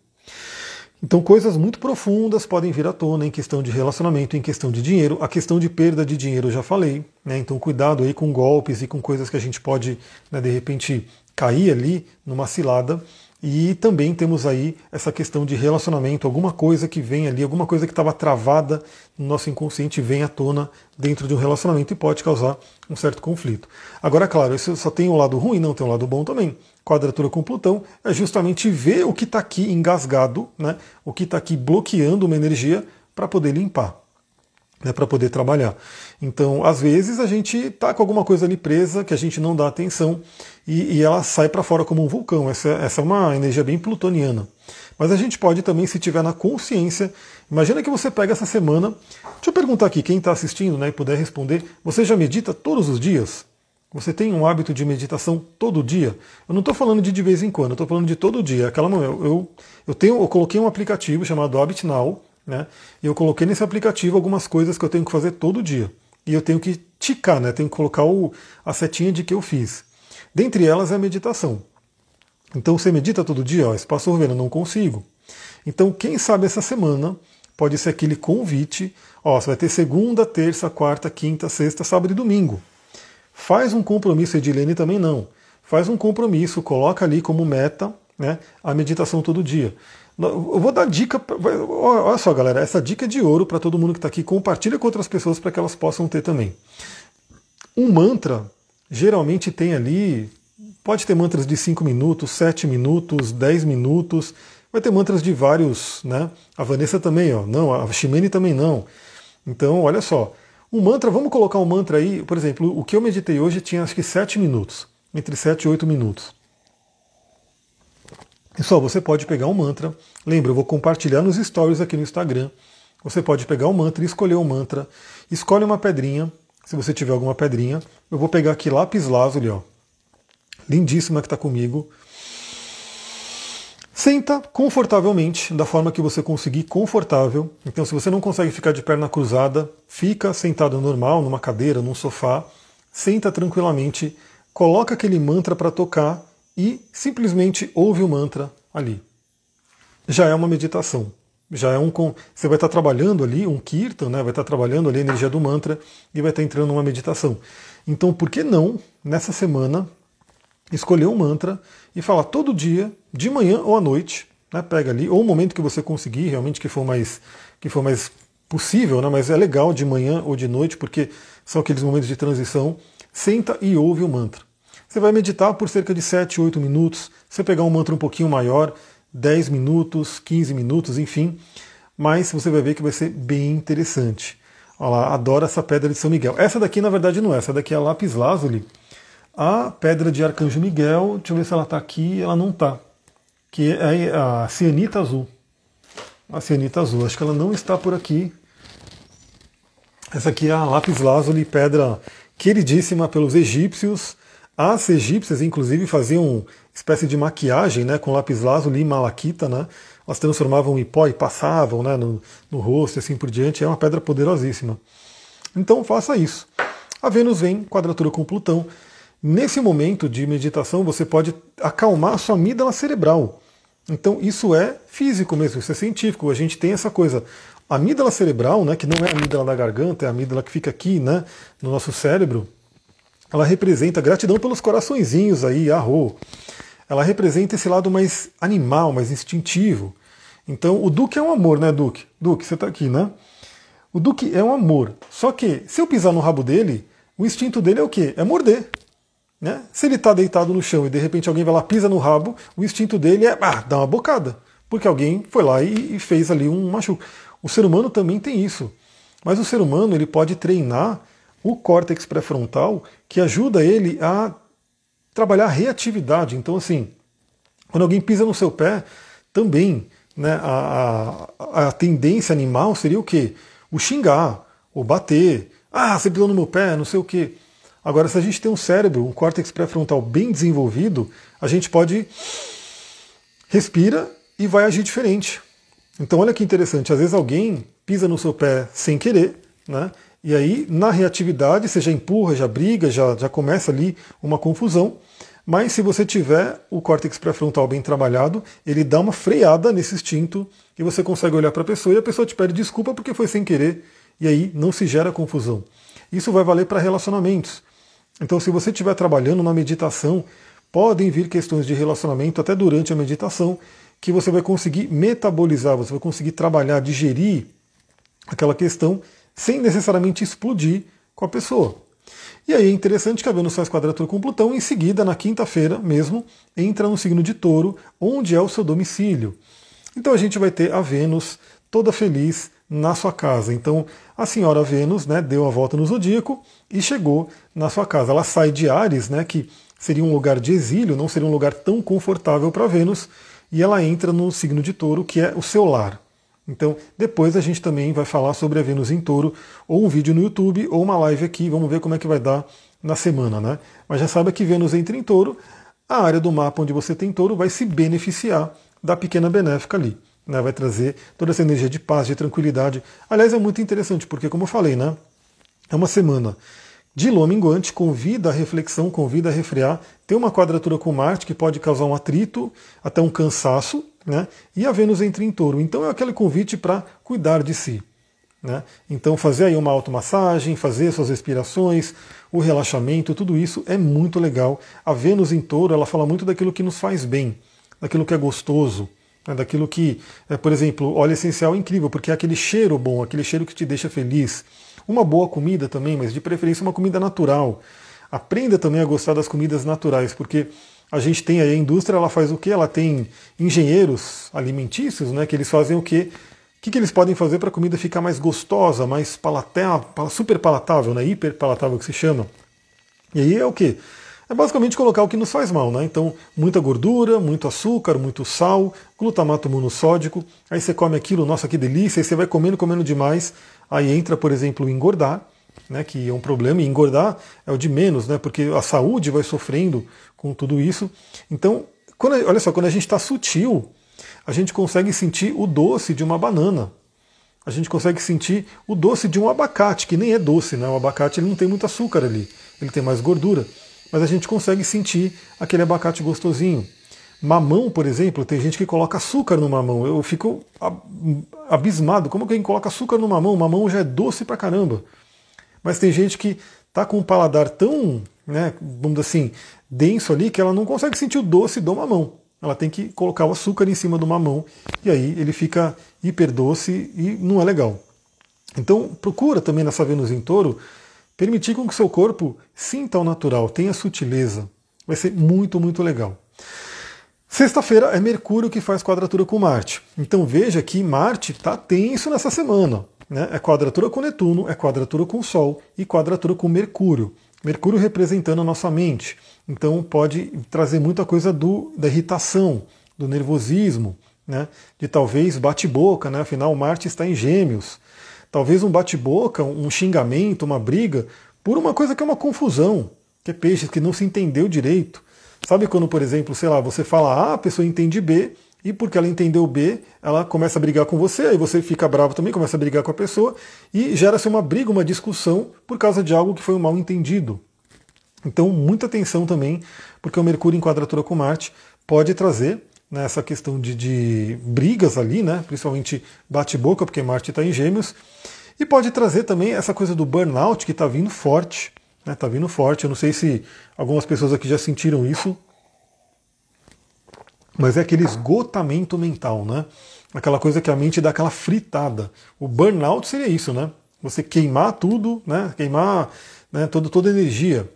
Então, coisas muito profundas podem vir à tona em questão de relacionamento, em questão de dinheiro. A questão de perda de dinheiro eu já falei, né? Então, cuidado aí com golpes e com coisas que a gente pode, né, de repente, cair ali numa cilada. E também temos aí essa questão de relacionamento, alguma coisa que vem ali, alguma coisa que estava travada nosso inconsciente vem à tona dentro de um relacionamento e pode causar um certo conflito. Agora, claro, isso só tem um lado ruim, não tem um lado bom também. Quadratura com Plutão é justamente ver o que está aqui engasgado, né? o que está aqui bloqueando uma energia para poder limpar né, para poder trabalhar. Então, às vezes, a gente está com alguma coisa ali presa que a gente não dá atenção e, e ela sai para fora como um vulcão. Essa, essa é uma energia bem plutoniana. Mas a gente pode também, se tiver na consciência, imagina que você pega essa semana. Deixa eu perguntar aqui, quem está assistindo né, e puder responder, você já medita todos os dias? Você tem um hábito de meditação todo dia? Eu não estou falando de de vez em quando, eu estou falando de todo dia. Aquela eu, eu, eu, tenho, eu coloquei um aplicativo chamado Habit Now, né? E eu coloquei nesse aplicativo algumas coisas que eu tenho que fazer todo dia. E eu tenho que ticar, né? tenho que colocar o, a setinha de que eu fiz. Dentre elas é a meditação. Então você medita todo dia, ó, espaço vendo, não consigo. Então, quem sabe essa semana pode ser aquele convite, ó, você vai ter segunda, terça, quarta, quinta, sexta, sábado e domingo. Faz um compromisso, Edilene também não. Faz um compromisso, coloca ali como meta né, a meditação todo dia. Eu vou dar dica. Olha só, galera, essa dica é de ouro para todo mundo que está aqui. Compartilha com outras pessoas para que elas possam ter também. Um mantra geralmente tem ali. Pode ter mantras de 5 minutos, 7 minutos, 10 minutos. Vai ter mantras de vários, né? A Vanessa também, ó. Não, a Ximene também não. Então, olha só. Um mantra, vamos colocar um mantra aí. Por exemplo, o que eu meditei hoje tinha acho que 7 minutos. Entre 7 e 8 minutos. Pessoal, você pode pegar um mantra. Lembra, eu vou compartilhar nos stories aqui no Instagram. Você pode pegar um mantra e escolher um mantra. Escolhe uma pedrinha, se você tiver alguma pedrinha. Eu vou pegar aqui lápis lazuli, ó. Lindíssima que está comigo. Senta confortavelmente, da forma que você conseguir confortável. Então, se você não consegue ficar de perna cruzada, fica sentado normal, numa cadeira, num sofá. Senta tranquilamente, coloca aquele mantra para tocar e simplesmente ouve o mantra ali. Já é uma meditação. Já é um você vai estar trabalhando ali um kirtan, né? Vai estar trabalhando ali a energia do mantra e vai estar entrando numa meditação. Então, por que não nessa semana escolher um mantra e falar todo dia, de manhã ou à noite, né? Pega ali ou o momento que você conseguir, realmente que for mais que for mais possível, né? Mas é legal de manhã ou de noite porque são aqueles momentos de transição. Senta e ouve o mantra. Você vai meditar por cerca de 7, 8 minutos. Você pegar um mantra um pouquinho maior, 10 minutos, 15 minutos, enfim. Mas você vai ver que vai ser bem interessante. Olha lá, adoro essa pedra de São Miguel. Essa daqui, na verdade, não é. Essa daqui é a lápis lazuli. A pedra de Arcanjo Miguel, deixa eu ver se ela está aqui. Ela não está. Que é a cianita azul. A cianita azul. Acho que ela não está por aqui. Essa aqui é a lápis lazuli, pedra queridíssima pelos egípcios as egípcias, inclusive, faziam espécie de maquiagem né, com lápis lazuli e malaquita, né? Elas transformavam em pó e passavam né, no, no rosto e assim por diante. É uma pedra poderosíssima. Então faça isso. A Vênus vem, quadratura com Plutão. Nesse momento de meditação, você pode acalmar a sua amígdala cerebral. Então, isso é físico mesmo, isso é científico. A gente tem essa coisa. A amígdala cerebral, né, que não é a amígdala da garganta, é a amígdala que fica aqui né, no nosso cérebro, ela representa gratidão pelos coraçõezinhos aí, arro. Ela representa esse lado mais animal, mais instintivo. Então, o Duque é um amor, né, Duque? Duque, você está aqui, né? O Duque é um amor. Só que, se eu pisar no rabo dele, o instinto dele é o quê? É morder. Né? Se ele está deitado no chão e de repente alguém vai lá, pisa no rabo, o instinto dele é ah, dar uma bocada. Porque alguém foi lá e, e fez ali um machuco. O ser humano também tem isso. Mas o ser humano ele pode treinar o córtex pré-frontal que ajuda ele a trabalhar a reatividade. Então, assim, quando alguém pisa no seu pé, também né, a, a, a tendência animal seria o quê? O xingar, o bater. Ah, você pisou no meu pé, não sei o quê. Agora, se a gente tem um cérebro, um córtex pré-frontal bem desenvolvido, a gente pode respira e vai agir diferente. Então, olha que interessante. Às vezes alguém pisa no seu pé sem querer, né? E aí, na reatividade, você já empurra, já briga, já, já começa ali uma confusão. Mas se você tiver o córtex pré-frontal bem trabalhado, ele dá uma freada nesse instinto e você consegue olhar para a pessoa e a pessoa te pede desculpa porque foi sem querer. E aí não se gera confusão. Isso vai valer para relacionamentos. Então, se você estiver trabalhando na meditação, podem vir questões de relacionamento até durante a meditação que você vai conseguir metabolizar, você vai conseguir trabalhar, digerir aquela questão sem necessariamente explodir com a pessoa. E aí é interessante que a Vênus faz quadratura com Plutão, em seguida, na quinta-feira mesmo, entra no signo de touro, onde é o seu domicílio. Então a gente vai ter a Vênus toda feliz na sua casa. Então a senhora Vênus né, deu a volta no zodíaco e chegou na sua casa. Ela sai de Ares, né, que seria um lugar de exílio, não seria um lugar tão confortável para Vênus, e ela entra no signo de touro, que é o seu lar. Então, depois a gente também vai falar sobre a Vênus em touro, ou um vídeo no YouTube, ou uma live aqui, vamos ver como é que vai dar na semana, né? Mas já sabe que Vênus entra em touro, a área do mapa onde você tem touro vai se beneficiar da pequena benéfica ali. Né? Vai trazer toda essa energia de paz, de tranquilidade. Aliás, é muito interessante, porque como eu falei, né? É uma semana de lua minguante, convida a reflexão, convida a refrear. Tem uma quadratura com Marte que pode causar um atrito, até um cansaço, né? E a Vênus entra em touro. Então é aquele convite para cuidar de si. Né? Então fazer aí uma automassagem, fazer suas respirações, o relaxamento, tudo isso é muito legal. A Vênus em touro, ela fala muito daquilo que nos faz bem, daquilo que é gostoso, né? daquilo que, é, por exemplo, óleo essencial é incrível, porque é aquele cheiro bom, aquele cheiro que te deixa feliz. Uma boa comida também, mas de preferência uma comida natural. Aprenda também a gostar das comidas naturais, porque a gente tem aí a indústria, ela faz o que? Ela tem engenheiros alimentícios, né? Que eles fazem o quê? O que, que eles podem fazer para a comida ficar mais gostosa, mais palatável, super palatável, né? hiper palatável que se chama. E aí é o que? É basicamente colocar o que nos faz mal, né? Então, muita gordura, muito açúcar, muito sal, glutamato monossódico. Aí você come aquilo, nossa, que delícia, aí você vai comendo, comendo demais. Aí entra, por exemplo, engordar, né? Que é um problema, e engordar é o de menos, né? Porque a saúde vai sofrendo com tudo isso. Então, quando, olha só, quando a gente está sutil, a gente consegue sentir o doce de uma banana. A gente consegue sentir o doce de um abacate, que nem é doce, né? O abacate ele não tem muito açúcar ali, ele tem mais gordura. Mas a gente consegue sentir aquele abacate gostosinho. Mamão, por exemplo, tem gente que coloca açúcar no mamão. Eu fico abismado. Como alguém coloca açúcar no mamão? Mamão já é doce pra caramba. Mas tem gente que tá com um paladar tão, né, vamos dizer assim, denso ali que ela não consegue sentir o doce do mamão. Ela tem que colocar o açúcar em cima do mamão e aí ele fica hiper doce e não é legal. Então procura também nessa Vênus em touro permitir com que seu corpo sinta o natural, tenha sutileza. Vai ser muito, muito legal. Sexta-feira é Mercúrio que faz quadratura com Marte. Então veja que Marte está tenso nessa semana. Né? É quadratura com Netuno, é quadratura com Sol e quadratura com Mercúrio. Mercúrio representando a nossa mente. Então pode trazer muita coisa do, da irritação, do nervosismo, né? de talvez bate-boca, né? afinal Marte está em gêmeos. Talvez um bate-boca, um xingamento, uma briga, por uma coisa que é uma confusão, que é peixe, que não se entendeu direito. Sabe quando, por exemplo, sei lá, você fala A, a pessoa entende B, e porque ela entendeu B, ela começa a brigar com você, aí você fica bravo também, começa a brigar com a pessoa, e gera-se uma briga, uma discussão por causa de algo que foi um mal entendido. Então, muita atenção também, porque o Mercúrio em quadratura com Marte pode trazer né, essa questão de, de, brigas ali, né, principalmente bate-boca, porque Marte está em Gêmeos, e pode trazer também essa coisa do burnout que está vindo forte. Está né, tá vindo forte. Eu não sei se algumas pessoas aqui já sentiram isso, mas é aquele esgotamento mental, né? Aquela coisa que a mente dá aquela fritada. O burnout seria isso, né? Você queimar tudo, né? Queimar né, toda, toda a energia.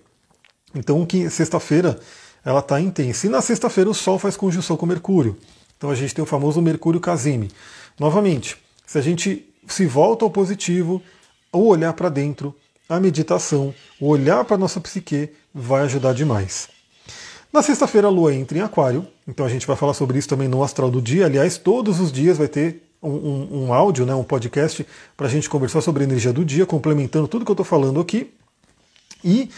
Então, sexta-feira ela está intensa. E na sexta-feira o Sol faz conjunção com Mercúrio. Então a gente tem o famoso Mercúrio Casime. Novamente, se a gente se volta ao positivo, ou olhar para dentro, a meditação, o olhar para a nossa psique vai ajudar demais. Na sexta-feira a Lua entra em Aquário, então a gente vai falar sobre isso também no Astral do Dia. Aliás, todos os dias vai ter um, um, um áudio, né, um podcast, para a gente conversar sobre a energia do dia, complementando tudo que eu estou falando aqui. E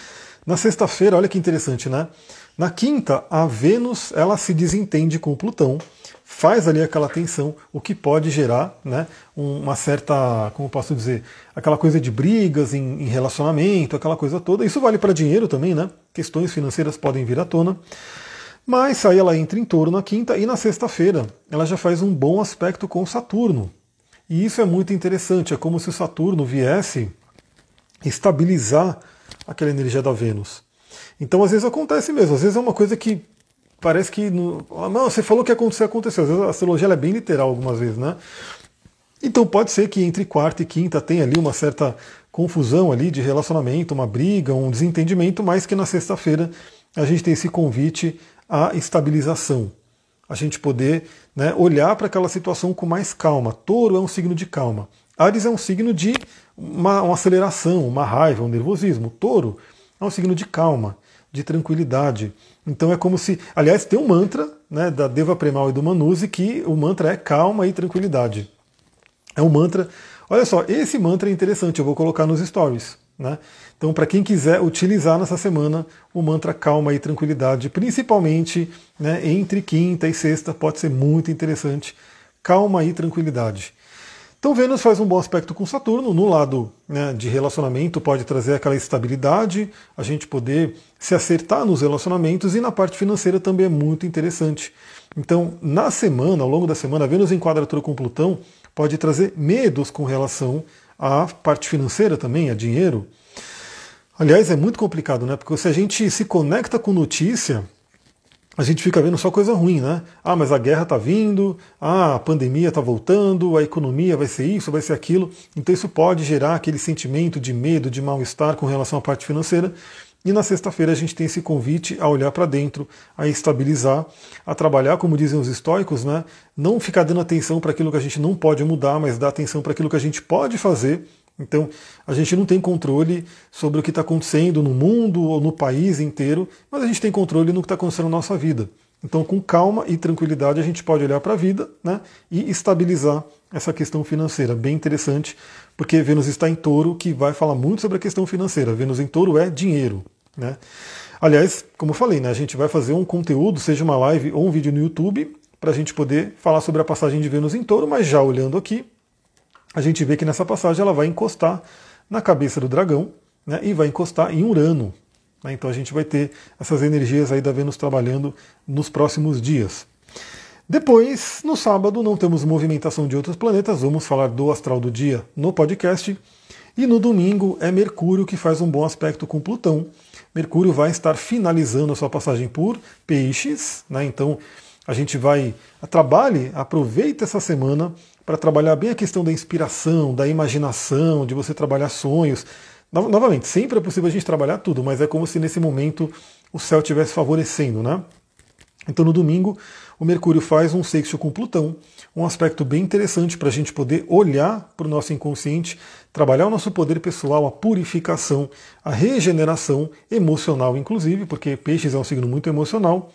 na sexta-feira, olha que interessante, né? Na quinta, a Vênus ela se desentende com o Plutão, faz ali aquela tensão, o que pode gerar né, uma certa, como posso dizer, aquela coisa de brigas em, em relacionamento, aquela coisa toda. Isso vale para dinheiro também, né? Questões financeiras podem vir à tona. Mas aí ela entra em touro na quinta e na sexta-feira ela já faz um bom aspecto com Saturno. E isso é muito interessante, é como se o Saturno viesse estabilizar aquela energia da Vênus. Então, às vezes acontece mesmo, às vezes é uma coisa que parece que. No, ah, não, você falou que aconteceu, aconteceu. Às vezes a astrologia é bem literal algumas vezes, né? Então pode ser que entre quarta e quinta tenha ali uma certa confusão ali de relacionamento, uma briga, um desentendimento, mas que na sexta-feira a gente tem esse convite à estabilização. A gente poder né, olhar para aquela situação com mais calma. Touro é um signo de calma. Ares é um signo de uma, uma aceleração, uma raiva, um nervosismo. Touro é um signo de calma, de tranquilidade. Então é como se. Aliás, tem um mantra né, da Deva Premal e do Manuse que o mantra é calma e tranquilidade. É um mantra. Olha só, esse mantra é interessante, eu vou colocar nos stories. Né? Então, para quem quiser utilizar nessa semana o mantra calma e tranquilidade, principalmente né, entre quinta e sexta, pode ser muito interessante. Calma e tranquilidade. Então Vênus faz um bom aspecto com Saturno, no lado né, de relacionamento pode trazer aquela estabilidade, a gente poder se acertar nos relacionamentos e na parte financeira também é muito interessante. Então, na semana, ao longo da semana, Vênus em quadratura com Plutão pode trazer medos com relação à parte financeira também, a dinheiro. Aliás, é muito complicado, né? Porque se a gente se conecta com notícia, a gente fica vendo só coisa ruim, né? Ah, mas a guerra está vindo, ah, a pandemia está voltando, a economia vai ser isso, vai ser aquilo. Então isso pode gerar aquele sentimento de medo, de mal-estar com relação à parte financeira. E na sexta-feira a gente tem esse convite a olhar para dentro, a estabilizar, a trabalhar, como dizem os estoicos, né? Não ficar dando atenção para aquilo que a gente não pode mudar, mas dar atenção para aquilo que a gente pode fazer então, a gente não tem controle sobre o que está acontecendo no mundo ou no país inteiro, mas a gente tem controle no que está acontecendo na nossa vida. Então, com calma e tranquilidade, a gente pode olhar para a vida né, e estabilizar essa questão financeira. Bem interessante, porque Vênus está em touro, que vai falar muito sobre a questão financeira. Vênus em touro é dinheiro. Né? Aliás, como eu falei, né, a gente vai fazer um conteúdo, seja uma live ou um vídeo no YouTube, para a gente poder falar sobre a passagem de Vênus em touro, mas já olhando aqui, a gente vê que nessa passagem ela vai encostar na cabeça do dragão né, e vai encostar em Urano. Né, então a gente vai ter essas energias aí da Vênus trabalhando nos próximos dias. Depois, no sábado, não temos movimentação de outros planetas, vamos falar do astral do dia no podcast. E no domingo é Mercúrio que faz um bom aspecto com Plutão. Mercúrio vai estar finalizando a sua passagem por Peixes, né? então a gente vai trabalhe, aproveita essa semana para trabalhar bem a questão da inspiração, da imaginação, de você trabalhar sonhos. Novamente, sempre é possível a gente trabalhar tudo, mas é como se nesse momento o céu estivesse favorecendo, né? Então no domingo o Mercúrio faz um sexto com Plutão, um aspecto bem interessante para a gente poder olhar para o nosso inconsciente, trabalhar o nosso poder pessoal, a purificação, a regeneração emocional, inclusive, porque Peixes é um signo muito emocional.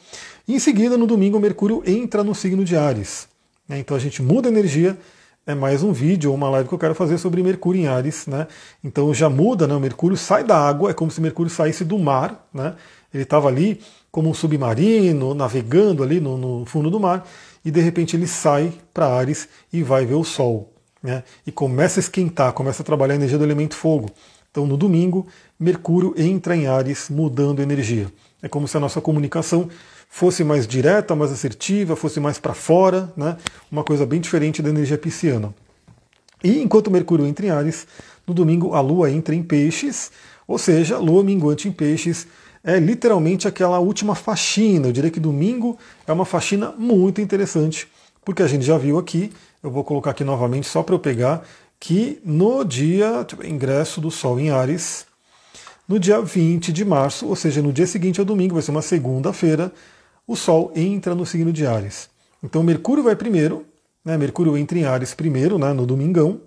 E em seguida, no domingo, o Mercúrio entra no signo de Ares. Né? Então a gente muda a energia. É mais um vídeo ou uma live que eu quero fazer sobre Mercúrio em Ares. Né? Então já muda, né? o Mercúrio sai da água, é como se Mercúrio saísse do mar. Né? Ele estava ali como um submarino, navegando ali no, no, fundo do mar, e de repente ele sai para Ares e vai ver o Sol. Né? E começa a esquentar, começa a trabalhar a energia do elemento fogo. Então no domingo, Mercúrio entra em Ares, mudando energia. É como se a nossa comunicação fosse mais direta, mais assertiva, fosse mais para fora, né? uma coisa bem diferente da energia pisciana. E enquanto Mercúrio entra em Ares, no domingo a Lua entra em Peixes, ou seja, Lua minguante em Peixes é literalmente aquela última faxina. Eu diria que domingo é uma faxina muito interessante, porque a gente já viu aqui, eu vou colocar aqui novamente só para eu pegar, que no dia, ingresso do Sol em Ares, no dia 20 de março, ou seja, no dia seguinte ao domingo, vai ser uma segunda-feira, o Sol entra no signo de Ares. Então Mercúrio vai primeiro, né, Mercúrio entra em Ares primeiro, né, no domingão,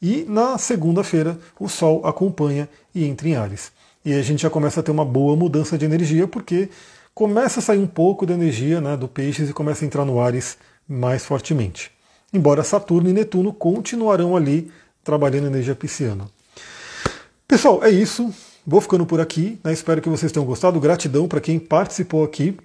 e na segunda-feira o Sol acompanha e entra em Ares. E a gente já começa a ter uma boa mudança de energia, porque começa a sair um pouco da energia né, do Peixes e começa a entrar no Ares mais fortemente. Embora Saturno e Netuno continuarão ali trabalhando energia pisciana. Pessoal, é isso. Vou ficando por aqui. Né? Espero que vocês tenham gostado. Gratidão para quem participou aqui.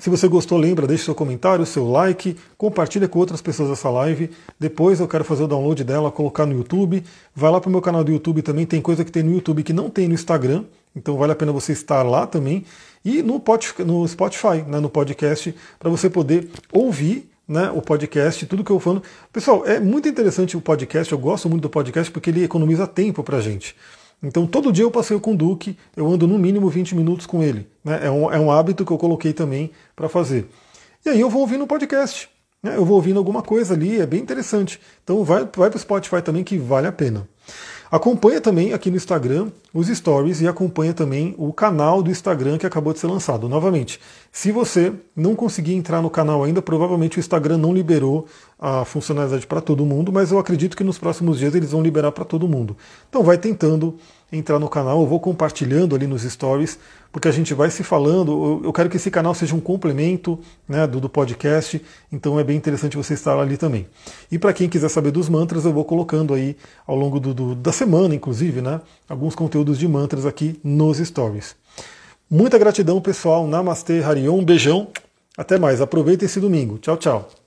Se você gostou, lembra, deixe seu comentário, seu like, compartilha com outras pessoas essa live. Depois eu quero fazer o download dela, colocar no YouTube. Vai lá para o meu canal do YouTube também, tem coisa que tem no YouTube que não tem no Instagram, então vale a pena você estar lá também. E no Spotify, né, no podcast, para você poder ouvir né, o podcast, tudo que eu falo. Pessoal, é muito interessante o podcast, eu gosto muito do podcast porque ele economiza tempo para a gente. Então todo dia eu passeio com o Duque, eu ando no mínimo 20 minutos com ele. Né? É, um, é um hábito que eu coloquei também para fazer. E aí eu vou ouvindo o podcast. Né? Eu vou ouvindo alguma coisa ali, é bem interessante. Então vai, vai para o Spotify também que vale a pena. Acompanha também aqui no Instagram os stories e acompanha também o canal do Instagram que acabou de ser lançado. Novamente, se você não conseguir entrar no canal ainda, provavelmente o Instagram não liberou a funcionalidade para todo mundo, mas eu acredito que nos próximos dias eles vão liberar para todo mundo. Então vai tentando entrar no canal, eu vou compartilhando ali nos stories porque a gente vai se falando. Eu quero que esse canal seja um complemento né, do, do podcast, então é bem interessante você estar ali também. E para quem quiser saber dos mantras, eu vou colocando aí ao longo do, do, da semana, inclusive, né, alguns conteúdos de mantras aqui nos stories. Muita gratidão, pessoal. Namastê, Harion. Um beijão. Até mais. Aproveita esse domingo. Tchau, tchau.